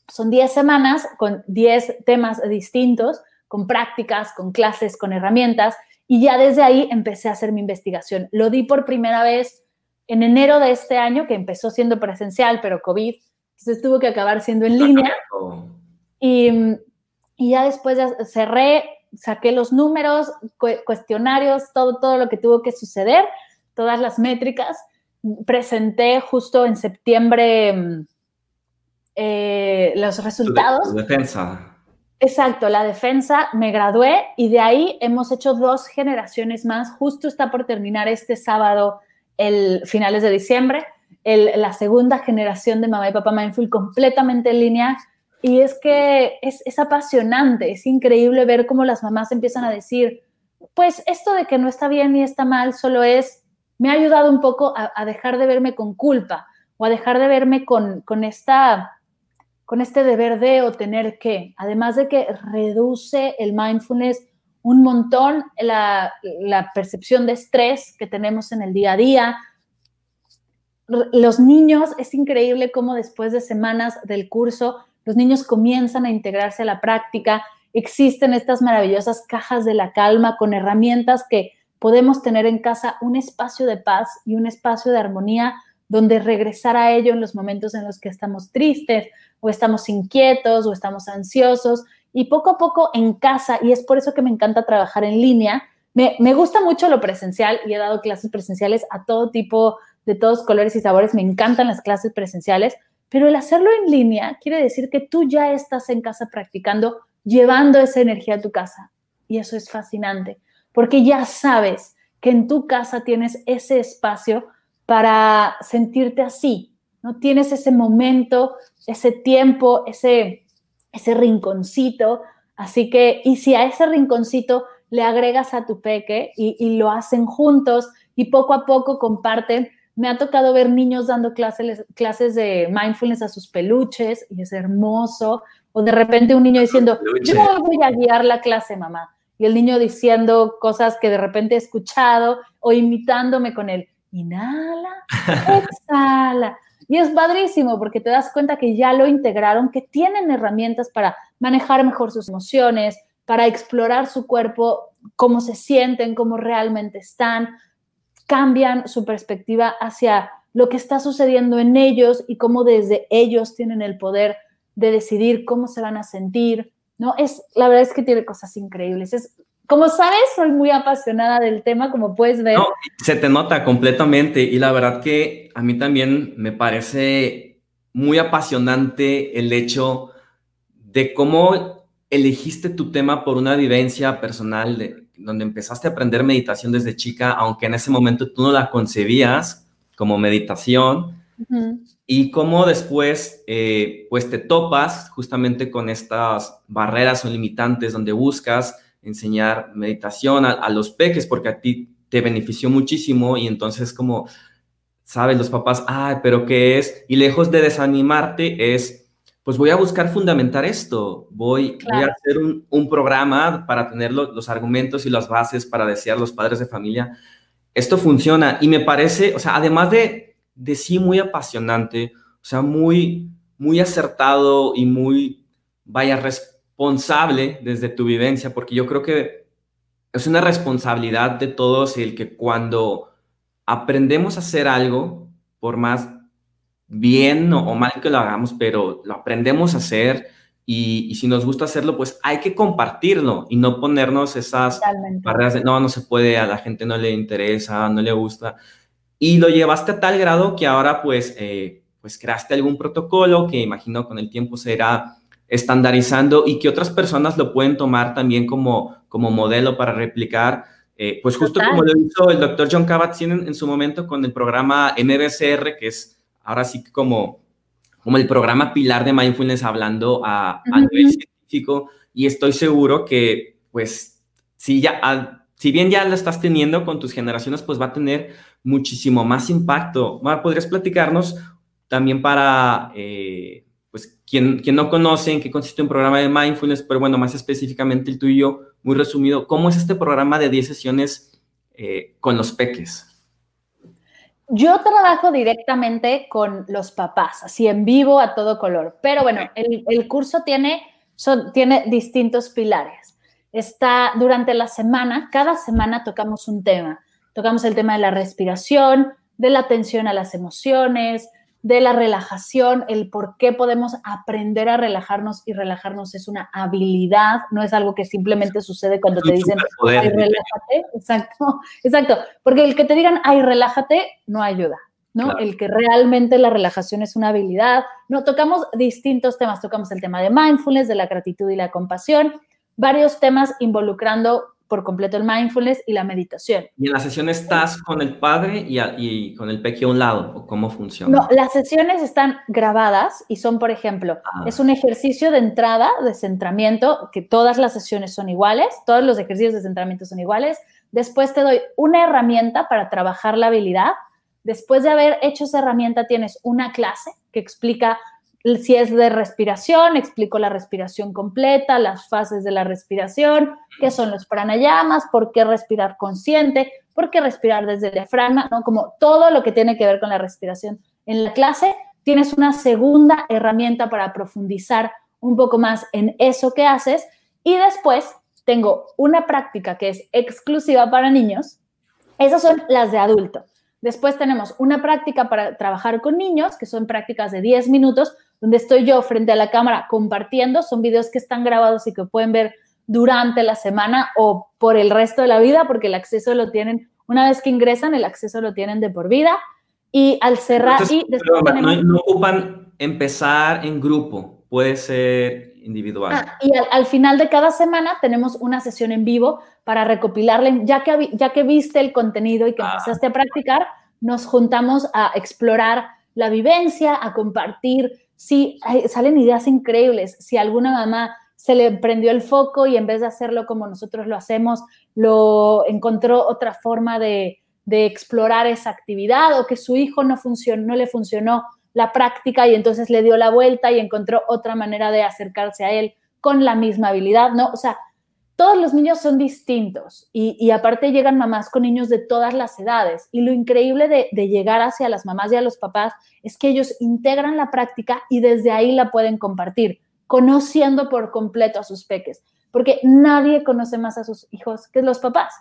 Speaker 2: son 10 semanas con 10 temas distintos, con prácticas, con clases, con herramientas y ya desde ahí empecé a hacer mi investigación. Lo di por primera vez en enero de este año, que empezó siendo presencial, pero COVID, entonces tuvo que acabar siendo en línea. Y, ya después cerré saqué los números, cuestionarios, todo, todo lo que tuvo que suceder, todas las métricas. Presenté justo en septiembre mm, eh, los resultados.
Speaker 1: defensa.
Speaker 2: Exacto, la defensa, me gradué y de ahí hemos hecho dos generaciones más. Justo está por terminar este sábado, el finales de diciembre, la segunda generación de Mamá y Papá Mindful completamente en línea y es que es, apasionante, es increíble ver cómo las mamás empiezan a decir, pues esto de que no está bien ni está mal solo es, me ha ayudado un poco a, dejar de verme con culpa o a dejar de verme con, con, esta, con este deber de o tener que. Además de que reduce el mindfulness un montón la, percepción de estrés que tenemos en el día a día. Los niños, es increíble cómo después de semanas del curso los niños comienzan a integrarse a la práctica, existen estas maravillosas cajas de la calma con herramientas que podemos tener en casa un espacio de paz y un espacio de armonía donde regresar a ello en los momentos en los que estamos tristes o estamos inquietos o estamos ansiosos y poco a poco en casa, y es por eso que me encanta trabajar en línea. Me, me gusta mucho lo presencial y he dado clases presenciales a todo tipo, de todos colores y sabores. Me encantan las clases presenciales, pero el hacerlo en línea quiere decir que tú ya estás en casa practicando, llevando esa energía a tu casa. Y eso es fascinante, porque ya sabes que en tu casa tienes ese espacio para sentirte así, ¿no? Tienes ese momento, ese tiempo, ese, ese rinconcito. Así que, y si a ese rinconcito le agregas a tu peque y, y lo hacen juntos y poco a poco comparten me ha tocado ver niños dando clases, clases de mindfulness a sus peluches y es hermoso. O de repente un niño diciendo, yo voy a guiar la clase, mamá. Y el niño diciendo cosas que de repente he escuchado o imitándome con él. Inhala, exhala. Y es padrísimo porque te das cuenta que ya lo integraron, que tienen herramientas para manejar mejor sus emociones, para explorar su cuerpo, cómo se sienten, cómo realmente están, cambian su perspectiva hacia lo que está sucediendo en ellos y cómo desde ellos tienen el poder de decidir cómo se van a sentir, ¿no? Es, la verdad es que tiene cosas increíbles. Es, como sabes, soy muy apasionada del tema, como puedes ver.
Speaker 1: se te nota completamente y la verdad que a mí también me parece muy apasionante el hecho de cómo elegiste tu tema por una vivencia personal, de, donde empezaste a aprender meditación desde chica, aunque en ese momento tú no la concebías como meditación, y cómo después eh, pues te topas justamente con estas barreras o limitantes donde buscas enseñar meditación a, los peques porque a ti te benefició muchísimo y entonces como, sabes, los papás, ah, pero ¿qué es? Y lejos de desanimarte es, pues voy a buscar fundamentar esto, voy, a hacer un, programa para tener los argumentos y las bases para desear los padres de familia. Esto funciona y me parece, o sea, además de, de sí muy apasionante, o sea, muy, muy acertado y muy, vaya, responsable desde tu vivencia, porque yo creo que es una responsabilidad de todos el que cuando aprendemos a hacer algo, por más bien o, mal que lo hagamos, pero lo aprendemos a hacer y, si nos gusta hacerlo, pues hay que compartirlo y no ponernos esas barreras de no, no se puede, a la gente no le interesa, no le gusta. Y lo llevaste a tal grado que ahora pues, eh, pues creaste algún protocolo que imagino con el tiempo será estandarizando y que otras personas lo pueden tomar también como, como modelo para replicar. Eh, pues justo como lo hizo el doctor John Kabat-Zinn en, su momento con el programa MBCR, que es ahora sí como, como el programa pilar de mindfulness hablando a, nivel científico y estoy seguro que pues si ya, si bien ya lo estás teniendo con tus generaciones, pues va a tener muchísimo más impacto. ¿Podrías platicarnos también para... Eh, pues quien, quien no conoce en qué consiste un programa de mindfulness, pero bueno, más específicamente el tuyo, muy resumido, ¿cómo es este programa de 10 sesiones eh, con los peques?
Speaker 2: Yo trabajo directamente con los papás, así en vivo a todo color, pero bueno, el, el curso tiene, son, tiene distintos pilares. Está durante la semana, cada semana tocamos un tema. Tocamos el tema de la respiración, de la atención a las emociones, de la relajación, el por qué podemos aprender a relajarnos y relajarnos es una habilidad, no es algo que simplemente sucede cuando te dicen, ay, relájate. Exacto, exacto, porque el que te digan, ay, relájate, no ayuda, ¿no? El que realmente la relajación es una habilidad. No, tocamos distintos temas, tocamos el tema de mindfulness, de la gratitud y la compasión, varios temas involucrando por completo el mindfulness y la meditación.
Speaker 1: ¿Y en la sesión estás con el padre y, con el peque a un lado? ¿O cómo funciona?
Speaker 2: No, las sesiones están grabadas y son, por ejemplo, ah. es un ejercicio de entrada, de centramiento, que todas las sesiones son iguales, todos los ejercicios de centramiento son iguales. Después te doy una herramienta para trabajar la habilidad. Después de haber hecho esa herramienta, tienes una clase que explica si es de respiración, explico la respiración completa, las fases de la respiración, qué son los pranayamas, por qué respirar consciente, por qué respirar desde el diafragma, ¿no? Como todo lo que tiene que ver con la respiración. En la clase tienes una segunda herramienta para profundizar un poco más en eso que haces y después tengo una práctica que es exclusiva para niños. Esas son las de adulto. Después tenemos una práctica para trabajar con niños, que son prácticas de 10 minutos, donde estoy yo frente a la cámara compartiendo. Son videos que están grabados y que pueden ver durante la semana o por el resto de la vida, porque el acceso lo tienen, una vez que ingresan, el acceso lo tienen de por vida. Y al cerrar... y
Speaker 1: no, ocupan empezar en grupo, puede ser individual.
Speaker 2: Ah, y al, final de cada semana tenemos una sesión en vivo para recopilarle, ya que, ya que viste el contenido y que ah. empezaste a practicar, nos juntamos a explorar la vivencia, a compartir. Si salen ideas increíbles, si alguna mamá se le prendió el foco y en vez de hacerlo como nosotros lo hacemos, lo encontró otra forma de, de explorar esa actividad o que su hijo no funcionó, no le funcionó la práctica y entonces le dio la vuelta y encontró otra manera de acercarse a él con la misma habilidad, ¿no? O sea, todos los niños son distintos y, aparte llegan mamás con niños de todas las edades. Y lo increíble de, de, llegar hacia las mamás y a los papás es que ellos integran la práctica y desde ahí la pueden compartir, conociendo por completo a sus peques, porque nadie conoce más a sus hijos que los papás.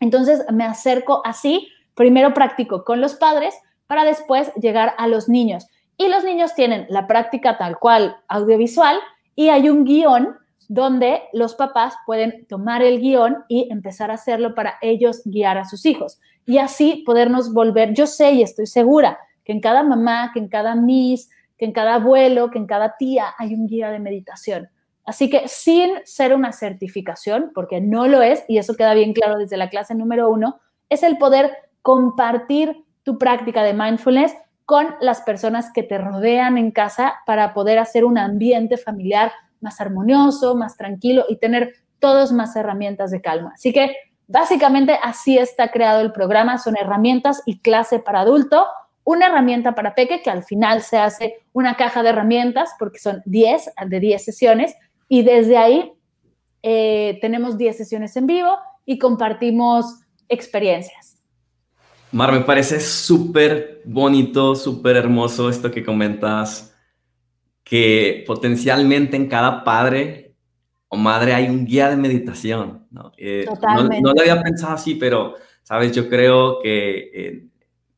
Speaker 2: Entonces me acerco así, primero practico con los padres para después llegar a los niños. Y los niños tienen la práctica tal cual audiovisual y hay un guion donde los papás pueden tomar el guion y empezar a hacerlo para ellos guiar a sus hijos. Y así podernos volver, yo sé y estoy segura que en cada mamá, que en cada miss, que en cada abuelo, que en cada tía hay un guía de meditación. Así que sin ser una certificación, porque no lo es, y eso queda bien claro desde la clase número uno, es el poder compartir tu práctica de mindfulness con las personas que te rodean en casa para poder hacer un ambiente familiar más armonioso, más tranquilo y tener todos más herramientas de calma. Así que básicamente así está creado el programa. Son herramientas y clase para adulto, una herramienta para peque que al final se hace una caja de herramientas porque son 10 de 10 sesiones y desde ahí eh, tenemos 10 sesiones en vivo y compartimos experiencias.
Speaker 1: Mar, me parece súper bonito, súper hermoso esto que comentas que potencialmente en cada padre o madre hay un guía de meditación. ¿no? Eh, no, lo había pensado así, pero, sabes, yo creo que eh,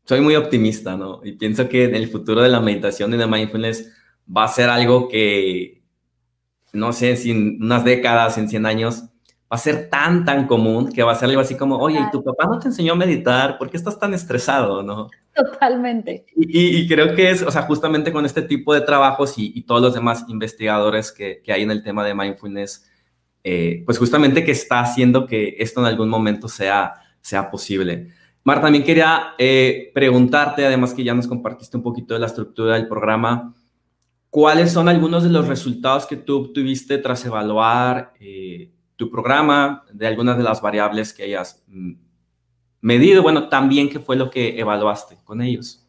Speaker 1: soy muy optimista, ¿no? Y pienso que en el futuro de la meditación y de mindfulness va a ser algo que, no sé, en unas décadas, en 100 años, va a ser tan, tan común que va a ser algo así como, oye, ¿y tu papá no te enseñó a meditar? ¿Por qué estás tan estresado, no?
Speaker 2: Totalmente.
Speaker 1: Y, creo que es, o sea, justamente con este tipo de trabajos y, todos los demás investigadores que, hay en el tema de mindfulness, eh, pues justamente que está haciendo que esto en algún momento sea, sea posible. Mar, también quería eh, preguntarte, además que ya nos compartiste un poquito de la estructura del programa, ¿cuáles son algunos de los resultados que tú obtuviste tras evaluar eh, tu programa, de algunas de las variables que hayas mm, medido, bueno, también qué fue lo que evaluaste con ellos.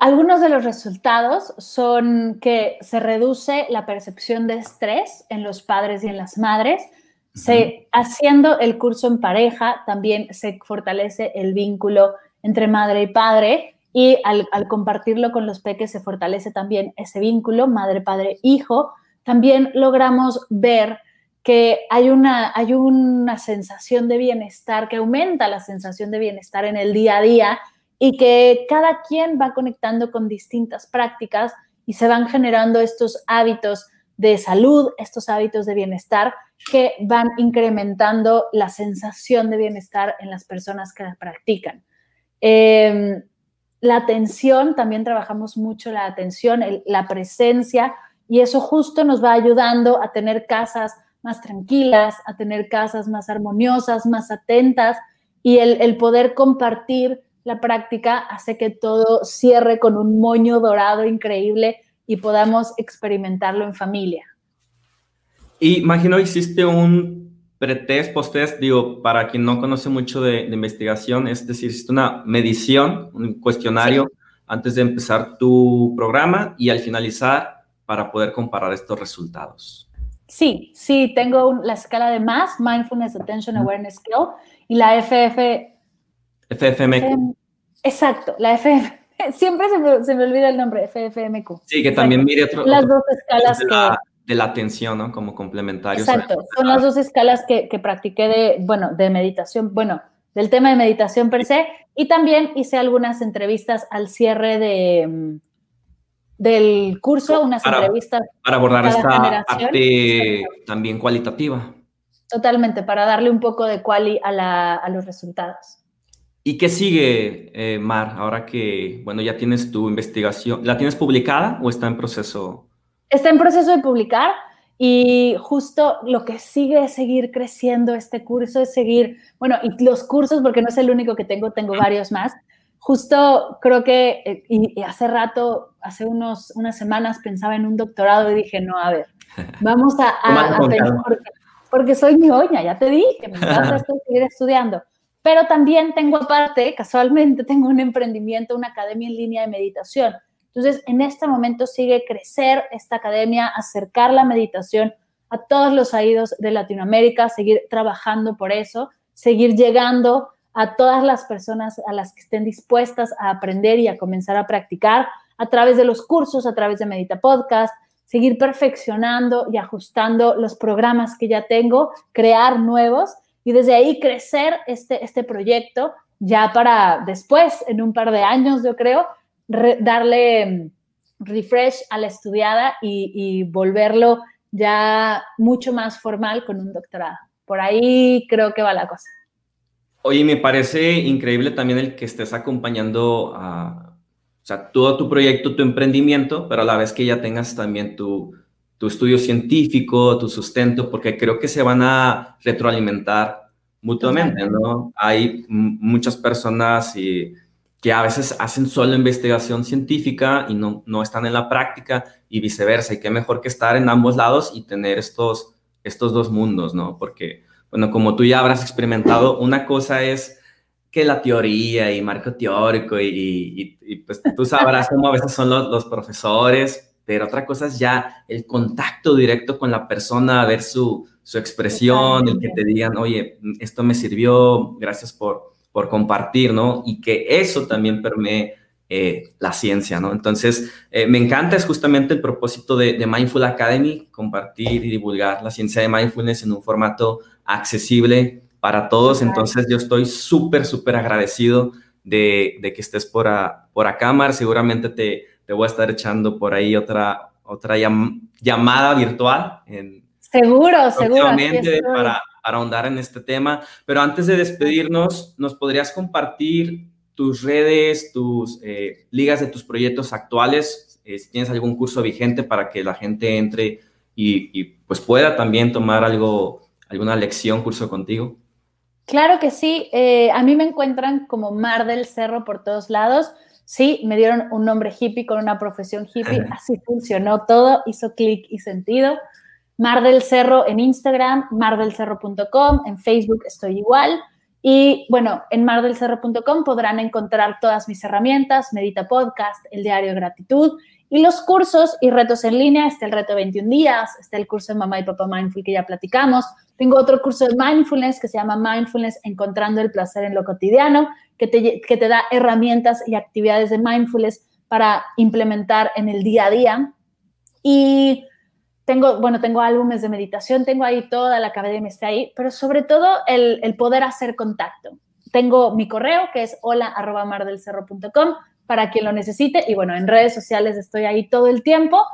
Speaker 2: algunos de los resultados son que se reduce la percepción de estrés en los padres y en las madres. se, haciendo el curso en pareja, también se fortalece el vínculo entre madre y padre y al, al compartirlo con los peques se fortalece también ese vínculo madre, padre, hijo. También logramos ver que hay una, hay una sensación de bienestar, que aumenta la sensación de bienestar en el día a día y que cada quien va conectando con distintas prácticas y se van generando estos hábitos de salud, estos hábitos de bienestar que van incrementando la sensación de bienestar en las personas que la practican. Em, la atención, también trabajamos mucho la atención, la presencia, y eso justo nos va ayudando a tener casas más tranquilas, a tener casas más armoniosas, más atentas y el, poder compartir la práctica hace que todo cierre con un moño dorado increíble y podamos experimentarlo en familia.
Speaker 1: Y imagino hiciste un pretest, posttest, digo, para quien no conoce mucho de, investigación, es decir, hiciste una medición, un cuestionario antes de empezar tu programa y al finalizar para poder comparar estos resultados.
Speaker 2: Sí, sí, tengo la escala de MAS, Mindfulness Attention Awareness Skill, y la FF...
Speaker 1: FFMQ.
Speaker 2: exacto, la FF... Siempre se me, se me, olvida el nombre, FFMQ.
Speaker 1: Sí, que también mire otro,
Speaker 2: Las dos escalas
Speaker 1: de la, de la atención, ¿no? Como complementarios.
Speaker 2: Exacto, son las dos escalas que, que practiqué de, bueno, de meditación, bueno, del tema de meditación per se, y también hice algunas entrevistas al cierre de mm, del curso, unas entrevistas.
Speaker 1: Para abordar esta parte también cualitativa.
Speaker 2: Totalmente, para darle un poco de quali a, los resultados.
Speaker 1: ¿Y qué sigue, eh, Mar, ahora que, bueno, ya tienes tu investigación? ¿La tienes publicada o está en proceso?
Speaker 2: Está en proceso de publicar y justo lo que sigue es seguir creciendo este curso, es seguir, bueno, y los cursos, porque no es el único que tengo, tengo varios más, justo creo que, eh, y, hace rato, hace unos, unas semanas pensaba en un doctorado y dije, no, a ver, vamos a, pensar, porque, soy mi oña, ya te dije, me encanta seguir estudiando. Pero también tengo aparte, casualmente, tengo un emprendimiento, una academia en línea de meditación. Entonces, en este momento sigue crecer esta academia, acercar la meditación a todos los oídos de Latinoamérica, seguir trabajando por eso, seguir llegando a todas las personas a las que estén dispuestas a aprender y a comenzar a practicar a través de los cursos, a través de Medita Podcast, seguir perfeccionando y ajustando los programas que ya tengo, crear nuevos y desde ahí crecer este, este proyecto ya para después, en un par de años, yo creo, darle mm, refresh a la estudiada y, y volverlo ya mucho más formal con un doctorado. Por ahí creo que va la cosa.
Speaker 1: Oye, me parece increíble también el que estés acompañando a, o sea, todo tu proyecto, tu emprendimiento, pero a la vez que ya tengas también tu, tu estudio científico, tu sustento, porque creo que se van a retroalimentar mutuamente, ¿no? Hay muchas personas y, que a veces hacen solo investigación científica y no, no están en la práctica y viceversa. Y qué mejor que estar en ambos lados y tener estos, estos dos mundos, ¿no? Porque, bueno, como tú ya habrás experimentado, una cosa es que la teoría y marco teórico y, y, pues tú sabrás cómo a veces son los, los, profesores, pero otra cosa es ya el contacto directo con la persona, ver su, su expresión, el que te digan, oye, esto me sirvió, gracias por, por compartir, ¿no? Y que eso también permee eh, la ciencia, ¿no? Entonces, eh, me encanta, es justamente el propósito de, de, Mindful Academy, compartir y divulgar la ciencia de mindfulness en un formato accesible para todos. Entonces, yo estoy súper, súper agradecido de, de, que estés por, a, por acá, Mar. Seguramente te, te, voy a estar echando por ahí otra, otra llamada virtual. En,
Speaker 2: seguro, seguro.
Speaker 1: Para, para ahondar en este tema. Pero antes de despedirnos, ¿nos podrías compartir tus redes, tus eh, ligas de tus proyectos actuales? Eh, si tienes algún curso vigente para que la gente entre y, pues pueda también tomar algo, alguna lección, curso contigo.
Speaker 2: Claro que sí. Eh, a mí me encuentran como Mar del Cerro por todos lados. Sí, me dieron un nombre hippie con una profesión hippie. Así funcionó todo, hizo clic y sentido. Mar del Cerro en Instagram, mardelcerro.com, en Facebook estoy igual. Y bueno, en mardelcerro.com podrán encontrar todas mis herramientas, Medita Podcast, el diario de gratitud y los cursos y retos en línea. Está el reto 21 días, está el curso de Mamá y Papá Mindful que ya platicamos. Tengo otro curso de Mindfulness que se llama Mindfulness Encontrando el Placer en lo Cotidiano, que te, que te da herramientas y actividades de Mindfulness para implementar en el día a día. Y tengo, bueno, tengo álbumes de meditación, tengo ahí toda la academia está ahí, pero sobre todo el, el poder hacer contacto. Tengo mi correo que es hola arroba mardelcerro.com para quien lo necesite. Y bueno, en redes sociales estoy ahí todo el tiempo,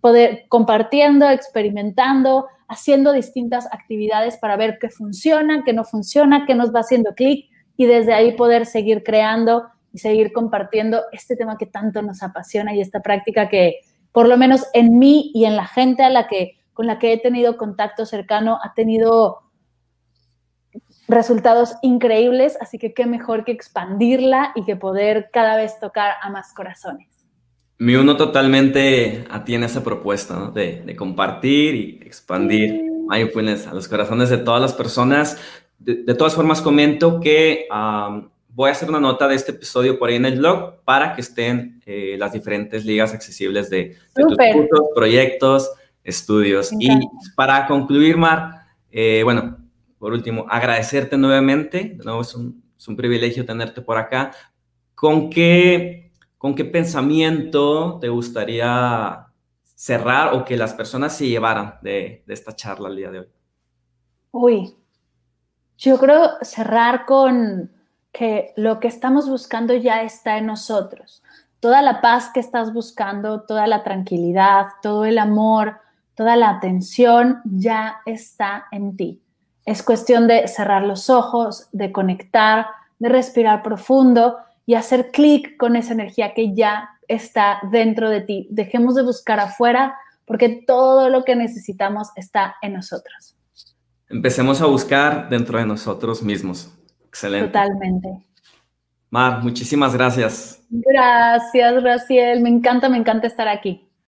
Speaker 2: poder compartiendo, experimentando, haciendo distintas actividades para ver qué funciona, qué no funciona, qué nos va haciendo clic y desde ahí poder seguir creando y seguir compartiendo este tema que tanto nos apasiona y esta práctica que, por lo menos en mí y en la gente a la que, con la que he tenido contacto cercano, ha tenido resultados increíbles, así que qué mejor que expandirla y que poder cada vez tocar a más corazones.
Speaker 1: Me uno totalmente a ti en esa propuesta de, compartir y expandir mindfulness a los corazones de todas las personas. De, todas formas, comento que voy a hacer una nota de este episodio por ahí en el blog para que estén eh, las diferentes ligas accesibles de, tus cursos, proyectos, estudios. Y para concluir, Mar, eh, bueno, por último, agradecerte nuevamente. De nuevo, es un, privilegio tenerte por acá. ¿Con qué, ¿Con qué pensamiento te gustaría cerrar o que las personas se llevaran de, de esta charla el día de hoy?
Speaker 2: Uy, yo creo cerrar con que lo que estamos buscando ya está en nosotros. Toda la paz que estás buscando, toda la tranquilidad, todo el amor, toda la atención ya está en ti. Es cuestión de cerrar los ojos, de conectar, de respirar profundo y hacer clic con esa energía que ya está dentro de ti. Dejemos de buscar afuera porque todo lo que necesitamos está en nosotros.
Speaker 1: Empecemos a buscar dentro de nosotros mismos. Excelente.
Speaker 2: Totalmente.
Speaker 1: Mar, muchísimas gracias.
Speaker 2: Gracias, Raciel. Me encanta, me encanta estar aquí.